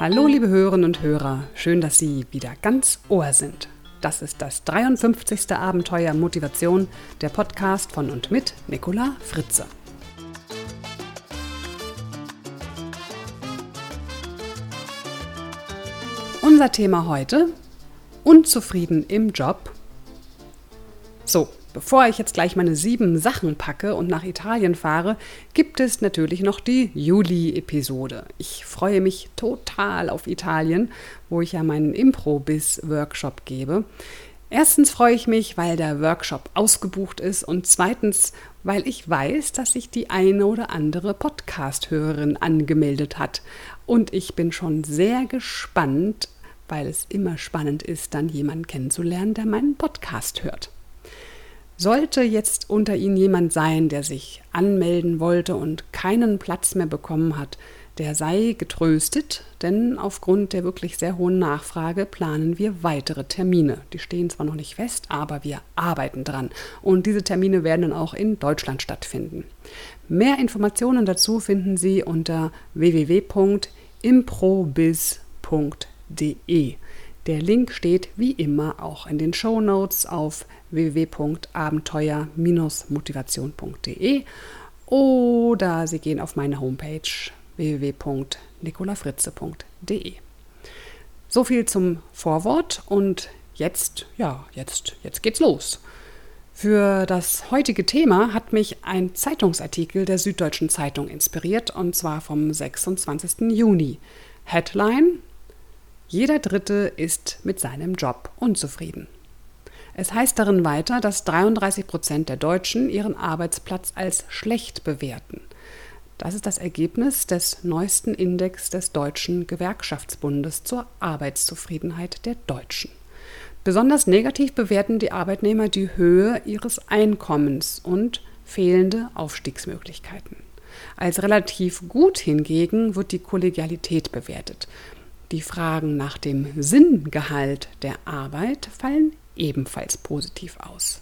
Hallo liebe Hörerinnen und Hörer, schön, dass Sie wieder ganz Ohr sind. Das ist das 53. Abenteuer Motivation, der Podcast von und mit Nicola Fritze. Unser Thema heute, unzufrieden im Job. So, Bevor ich jetzt gleich meine sieben Sachen packe und nach Italien fahre, gibt es natürlich noch die Juli-Episode. Ich freue mich total auf Italien, wo ich ja meinen Impro-Biz-Workshop gebe. Erstens freue ich mich, weil der Workshop ausgebucht ist und zweitens, weil ich weiß, dass sich die eine oder andere Podcast-Hörerin angemeldet hat. Und ich bin schon sehr gespannt, weil es immer spannend ist, dann jemanden kennenzulernen, der meinen Podcast hört. Sollte jetzt unter Ihnen jemand sein, der sich anmelden wollte und keinen Platz mehr bekommen hat, der sei getröstet, denn aufgrund der wirklich sehr hohen Nachfrage planen wir weitere Termine. Die stehen zwar noch nicht fest, aber wir arbeiten dran. Und diese Termine werden dann auch in Deutschland stattfinden. Mehr Informationen dazu finden Sie unter www.improbiz.de. Der Link steht wie immer auch in den Show Notes auf www.abenteuer-motivation.de oder Sie gehen auf meine Homepage www.nicolafritze.de. So viel zum Vorwort und jetzt, ja, jetzt, jetzt geht's los. Für das heutige Thema hat mich ein Zeitungsartikel der Süddeutschen Zeitung inspiriert und zwar vom 26. Juni. Headline jeder Dritte ist mit seinem Job unzufrieden. Es heißt darin weiter, dass 33 Prozent der Deutschen ihren Arbeitsplatz als schlecht bewerten. Das ist das Ergebnis des neuesten Index des Deutschen Gewerkschaftsbundes zur Arbeitszufriedenheit der Deutschen. Besonders negativ bewerten die Arbeitnehmer die Höhe ihres Einkommens und fehlende Aufstiegsmöglichkeiten. Als relativ gut hingegen wird die Kollegialität bewertet. Die Fragen nach dem Sinngehalt der Arbeit fallen ebenfalls positiv aus.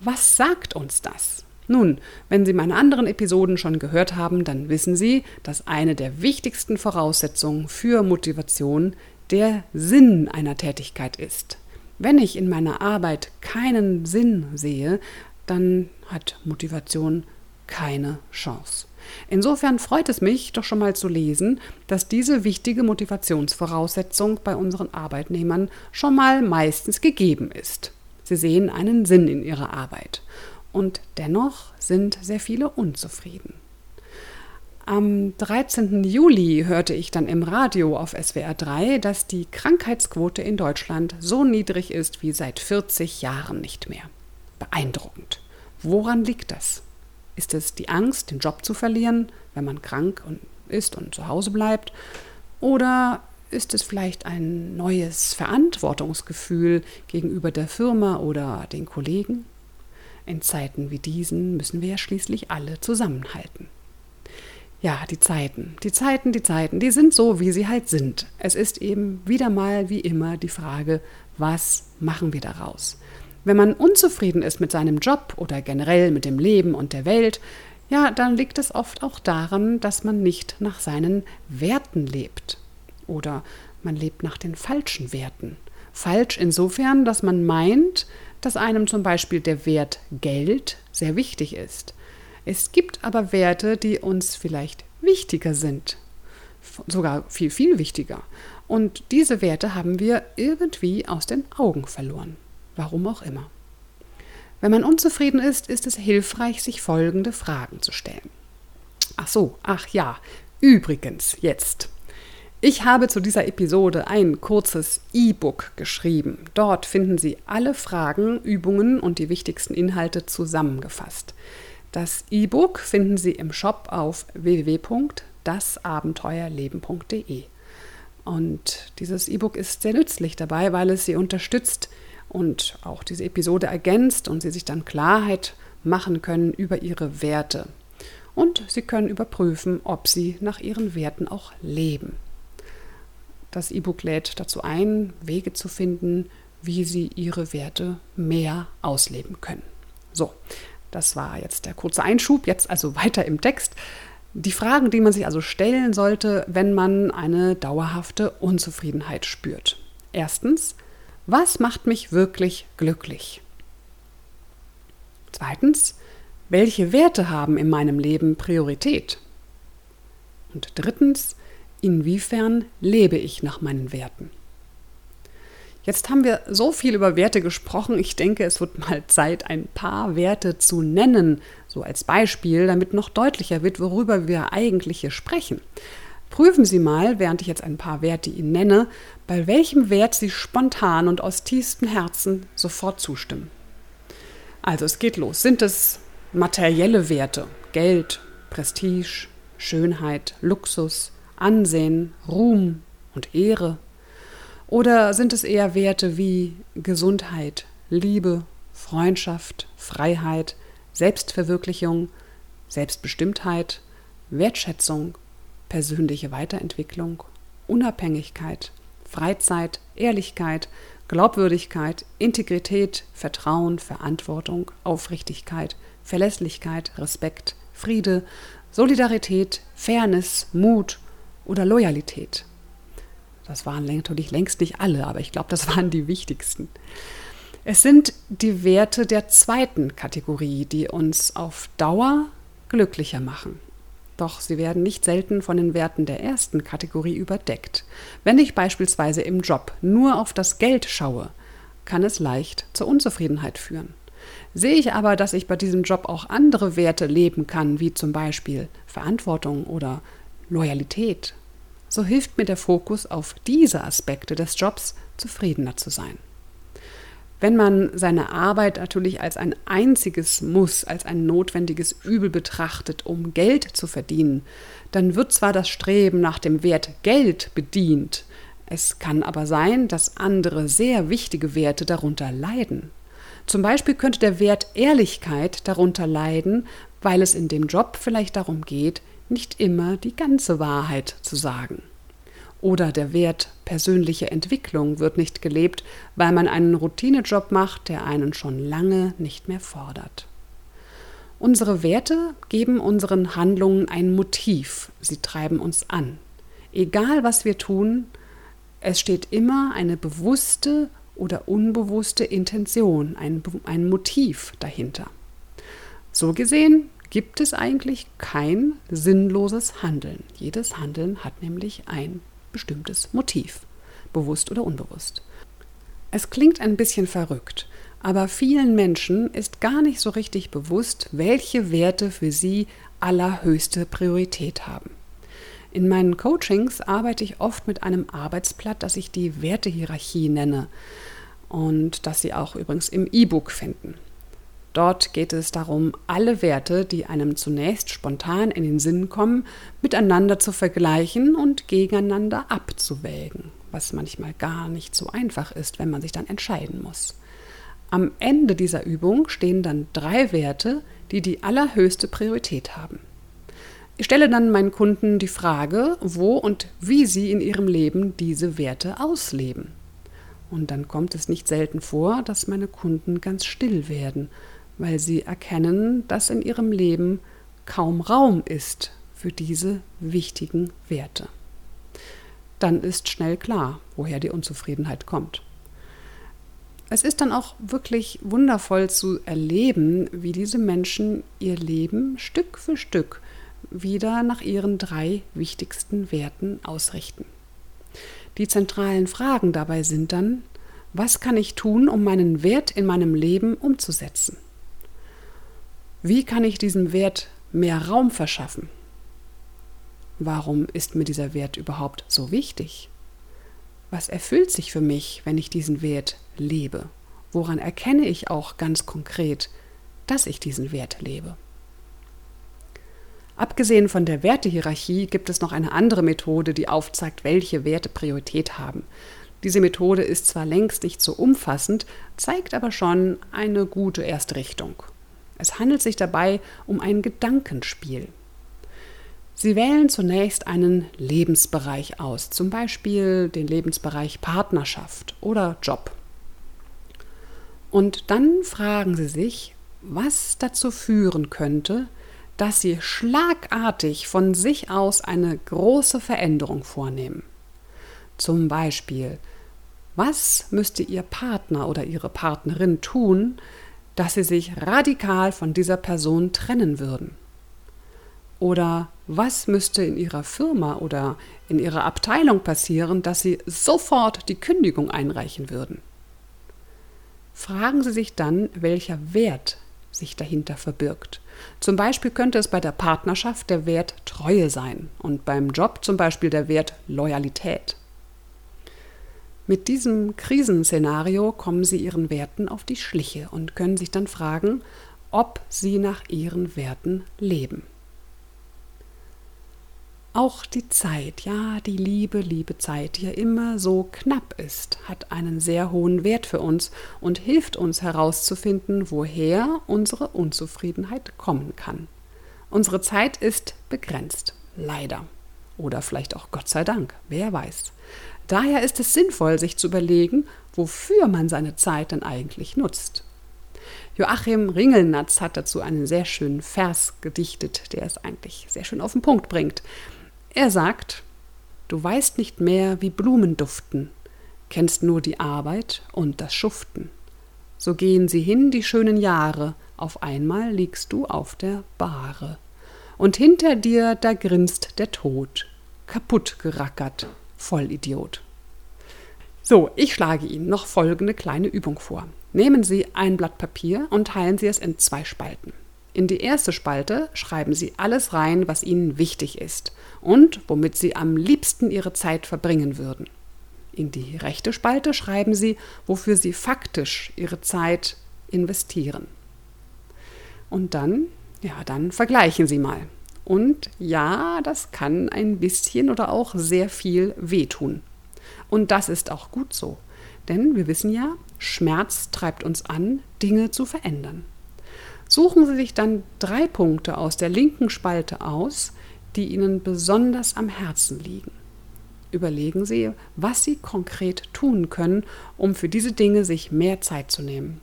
Was sagt uns das? Nun, wenn Sie meine anderen Episoden schon gehört haben, dann wissen Sie, dass eine der wichtigsten Voraussetzungen für Motivation der Sinn einer Tätigkeit ist. Wenn ich in meiner Arbeit keinen Sinn sehe, dann hat Motivation keine Chance. Insofern freut es mich doch schon mal zu lesen, dass diese wichtige Motivationsvoraussetzung bei unseren Arbeitnehmern schon mal meistens gegeben ist. Sie sehen einen Sinn in ihrer Arbeit. Und dennoch sind sehr viele unzufrieden. Am 13. Juli hörte ich dann im Radio auf SWR 3, dass die Krankheitsquote in Deutschland so niedrig ist wie seit 40 Jahren nicht mehr. Beeindruckend. Woran liegt das? Ist es die Angst, den Job zu verlieren, wenn man krank ist und zu Hause bleibt? Oder ist es vielleicht ein neues Verantwortungsgefühl gegenüber der Firma oder den Kollegen? In Zeiten wie diesen müssen wir ja schließlich alle zusammenhalten. Ja, die Zeiten, die Zeiten, die Zeiten, die sind so, wie sie halt sind. Es ist eben wieder mal wie immer die Frage, was machen wir daraus? Wenn man unzufrieden ist mit seinem Job oder generell mit dem Leben und der Welt, ja, dann liegt es oft auch daran, dass man nicht nach seinen Werten lebt. Oder man lebt nach den falschen Werten. Falsch insofern, dass man meint, dass einem zum Beispiel der Wert Geld sehr wichtig ist. Es gibt aber Werte, die uns vielleicht wichtiger sind, sogar viel, viel wichtiger. Und diese Werte haben wir irgendwie aus den Augen verloren. Warum auch immer. Wenn man unzufrieden ist, ist es hilfreich, sich folgende Fragen zu stellen. Ach so, ach ja, übrigens jetzt. Ich habe zu dieser Episode ein kurzes E-Book geschrieben. Dort finden Sie alle Fragen, Übungen und die wichtigsten Inhalte zusammengefasst. Das E-Book finden Sie im Shop auf www.dasabenteuerleben.de. Und dieses E-Book ist sehr nützlich dabei, weil es Sie unterstützt, und auch diese Episode ergänzt und Sie sich dann Klarheit machen können über Ihre Werte. Und Sie können überprüfen, ob Sie nach Ihren Werten auch leben. Das E-Book lädt dazu ein, Wege zu finden, wie Sie Ihre Werte mehr ausleben können. So, das war jetzt der kurze Einschub, jetzt also weiter im Text. Die Fragen, die man sich also stellen sollte, wenn man eine dauerhafte Unzufriedenheit spürt. Erstens, was macht mich wirklich glücklich? Zweitens, welche Werte haben in meinem Leben Priorität? Und drittens, inwiefern lebe ich nach meinen Werten? Jetzt haben wir so viel über Werte gesprochen. Ich denke, es wird mal Zeit, ein paar Werte zu nennen, so als Beispiel, damit noch deutlicher wird, worüber wir eigentlich hier sprechen. Prüfen Sie mal, während ich jetzt ein paar Werte Ihnen nenne, bei welchem Wert Sie spontan und aus tiefstem Herzen sofort zustimmen. Also es geht los. Sind es materielle Werte, Geld, Prestige, Schönheit, Luxus, Ansehen, Ruhm und Ehre? Oder sind es eher Werte wie Gesundheit, Liebe, Freundschaft, Freiheit, Selbstverwirklichung, Selbstbestimmtheit, Wertschätzung, persönliche Weiterentwicklung, Unabhängigkeit, Freizeit, Ehrlichkeit, Glaubwürdigkeit, Integrität, Vertrauen, Verantwortung, Aufrichtigkeit, Verlässlichkeit, Respekt, Friede, Solidarität, Fairness, Mut oder Loyalität. Das waren natürlich längst nicht alle, aber ich glaube, das waren die wichtigsten. Es sind die Werte der zweiten Kategorie, die uns auf Dauer glücklicher machen. Doch sie werden nicht selten von den Werten der ersten Kategorie überdeckt. Wenn ich beispielsweise im Job nur auf das Geld schaue, kann es leicht zur Unzufriedenheit führen. Sehe ich aber, dass ich bei diesem Job auch andere Werte leben kann, wie zum Beispiel Verantwortung oder Loyalität so hilft mir der Fokus auf diese Aspekte des Jobs, zufriedener zu sein. Wenn man seine Arbeit natürlich als ein einziges Muss, als ein notwendiges Übel betrachtet, um Geld zu verdienen, dann wird zwar das Streben nach dem Wert Geld bedient, es kann aber sein, dass andere sehr wichtige Werte darunter leiden. Zum Beispiel könnte der Wert Ehrlichkeit darunter leiden, weil es in dem Job vielleicht darum geht, nicht immer die ganze Wahrheit zu sagen. Oder der Wert persönliche Entwicklung wird nicht gelebt, weil man einen Routinejob macht, der einen schon lange nicht mehr fordert. Unsere Werte geben unseren Handlungen ein Motiv, sie treiben uns an. Egal was wir tun, es steht immer eine bewusste oder unbewusste Intention, ein, ein Motiv dahinter. So gesehen gibt es eigentlich kein sinnloses Handeln. Jedes Handeln hat nämlich ein bestimmtes Motiv, bewusst oder unbewusst. Es klingt ein bisschen verrückt, aber vielen Menschen ist gar nicht so richtig bewusst, welche Werte für sie allerhöchste Priorität haben. In meinen Coachings arbeite ich oft mit einem Arbeitsblatt, das ich die Wertehierarchie nenne und das Sie auch übrigens im E-Book finden. Dort geht es darum, alle Werte, die einem zunächst spontan in den Sinn kommen, miteinander zu vergleichen und gegeneinander abzuwägen, was manchmal gar nicht so einfach ist, wenn man sich dann entscheiden muss. Am Ende dieser Übung stehen dann drei Werte, die die allerhöchste Priorität haben. Ich stelle dann meinen Kunden die Frage, wo und wie sie in ihrem Leben diese Werte ausleben. Und dann kommt es nicht selten vor, dass meine Kunden ganz still werden weil sie erkennen, dass in ihrem Leben kaum Raum ist für diese wichtigen Werte. Dann ist schnell klar, woher die Unzufriedenheit kommt. Es ist dann auch wirklich wundervoll zu erleben, wie diese Menschen ihr Leben Stück für Stück wieder nach ihren drei wichtigsten Werten ausrichten. Die zentralen Fragen dabei sind dann, was kann ich tun, um meinen Wert in meinem Leben umzusetzen? Wie kann ich diesem Wert mehr Raum verschaffen? Warum ist mir dieser Wert überhaupt so wichtig? Was erfüllt sich für mich, wenn ich diesen Wert lebe? Woran erkenne ich auch ganz konkret, dass ich diesen Wert lebe? Abgesehen von der Wertehierarchie gibt es noch eine andere Methode, die aufzeigt, welche Werte Priorität haben. Diese Methode ist zwar längst nicht so umfassend, zeigt aber schon eine gute erste Richtung. Es handelt sich dabei um ein Gedankenspiel. Sie wählen zunächst einen Lebensbereich aus, zum Beispiel den Lebensbereich Partnerschaft oder Job. Und dann fragen Sie sich, was dazu führen könnte, dass sie schlagartig von sich aus eine große Veränderung vornehmen. Zum Beispiel, was müsste Ihr Partner oder Ihre Partnerin tun, dass Sie sich radikal von dieser Person trennen würden? Oder was müsste in Ihrer Firma oder in Ihrer Abteilung passieren, dass Sie sofort die Kündigung einreichen würden? Fragen Sie sich dann, welcher Wert sich dahinter verbirgt. Zum Beispiel könnte es bei der Partnerschaft der Wert Treue sein und beim Job zum Beispiel der Wert Loyalität. Mit diesem Krisenszenario kommen Sie Ihren Werten auf die Schliche und können sich dann fragen, ob Sie nach Ihren Werten leben. Auch die Zeit, ja, die liebe, liebe Zeit, die ja immer so knapp ist, hat einen sehr hohen Wert für uns und hilft uns herauszufinden, woher unsere Unzufriedenheit kommen kann. Unsere Zeit ist begrenzt, leider. Oder vielleicht auch Gott sei Dank, wer weiß. Daher ist es sinnvoll, sich zu überlegen, wofür man seine Zeit denn eigentlich nutzt. Joachim Ringelnatz hat dazu einen sehr schönen Vers gedichtet, der es eigentlich sehr schön auf den Punkt bringt. Er sagt, du weißt nicht mehr, wie Blumen duften, kennst nur die Arbeit und das Schuften. So gehen sie hin, die schönen Jahre, auf einmal liegst du auf der Bahre. Und hinter dir, da grinst der Tod, kaputt gerackert, Vollidiot. So, ich schlage Ihnen noch folgende kleine Übung vor. Nehmen Sie ein Blatt Papier und teilen Sie es in zwei Spalten. In die erste Spalte schreiben Sie alles rein, was Ihnen wichtig ist und womit Sie am liebsten Ihre Zeit verbringen würden. In die rechte Spalte schreiben Sie, wofür Sie faktisch Ihre Zeit investieren. Und dann, ja, dann vergleichen Sie mal. Und ja, das kann ein bisschen oder auch sehr viel wehtun. Und das ist auch gut so. Denn wir wissen ja, Schmerz treibt uns an, Dinge zu verändern. Suchen Sie sich dann drei Punkte aus der linken Spalte aus, die Ihnen besonders am Herzen liegen. Überlegen Sie, was Sie konkret tun können, um für diese Dinge sich mehr Zeit zu nehmen.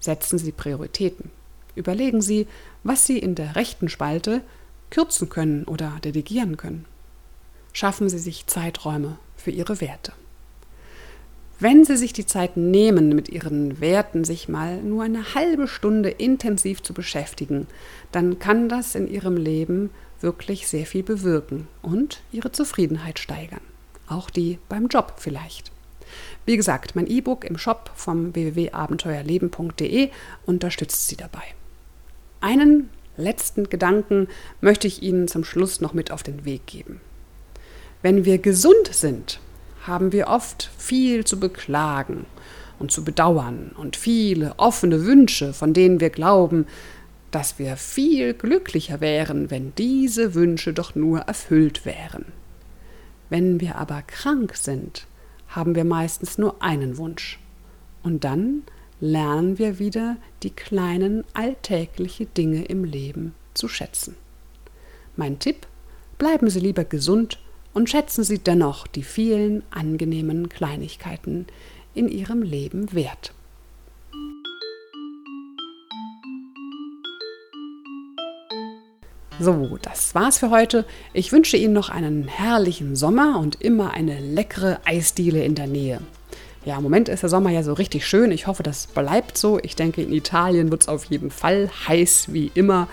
Setzen Sie Prioritäten. Überlegen Sie, was Sie in der rechten Spalte kürzen können oder delegieren können. Schaffen Sie sich Zeiträume für Ihre Werte. Wenn Sie sich die Zeit nehmen, mit Ihren Werten sich mal nur eine halbe Stunde intensiv zu beschäftigen, dann kann das in Ihrem Leben wirklich sehr viel bewirken und Ihre Zufriedenheit steigern. Auch die beim Job vielleicht. Wie gesagt, mein E-Book im Shop vom www.abenteuerleben.de unterstützt Sie dabei. Einen letzten Gedanken möchte ich Ihnen zum Schluss noch mit auf den Weg geben. Wenn wir gesund sind, haben wir oft viel zu beklagen und zu bedauern und viele offene Wünsche, von denen wir glauben, dass wir viel glücklicher wären, wenn diese Wünsche doch nur erfüllt wären. Wenn wir aber krank sind, haben wir meistens nur einen Wunsch. Und dann lernen wir wieder die kleinen alltäglichen Dinge im Leben zu schätzen. Mein Tipp, bleiben Sie lieber gesund und schätzen Sie dennoch die vielen angenehmen Kleinigkeiten in Ihrem Leben wert. So, das war's für heute. Ich wünsche Ihnen noch einen herrlichen Sommer und immer eine leckere Eisdiele in der Nähe. Ja, im Moment ist der Sommer ja so richtig schön. Ich hoffe, das bleibt so. Ich denke, in Italien wird es auf jeden Fall heiß wie immer.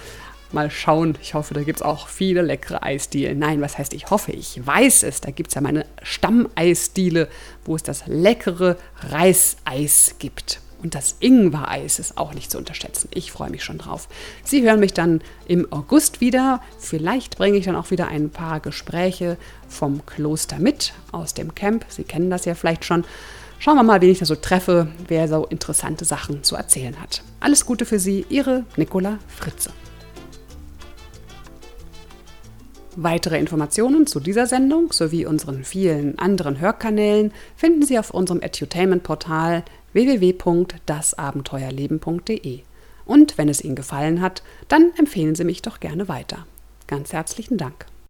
Mal schauen. Ich hoffe, da gibt es auch viele leckere Eisdielen. Nein, was heißt ich hoffe? Ich weiß es. Da gibt es ja meine Stammeisdiele, wo es das leckere Reiseis gibt. Und das Ingwer-Eis ist auch nicht zu unterschätzen. Ich freue mich schon drauf. Sie hören mich dann im August wieder. Vielleicht bringe ich dann auch wieder ein paar Gespräche vom Kloster mit aus dem Camp. Sie kennen das ja vielleicht schon. Schauen wir mal, wen ich da so treffe, wer so interessante Sachen zu erzählen hat. Alles Gute für Sie, Ihre Nicola Fritze. Weitere Informationen zu dieser Sendung sowie unseren vielen anderen Hörkanälen finden Sie auf unserem Edutainment-Portal www.dasabenteuerleben.de. Und wenn es Ihnen gefallen hat, dann empfehlen Sie mich doch gerne weiter. Ganz herzlichen Dank.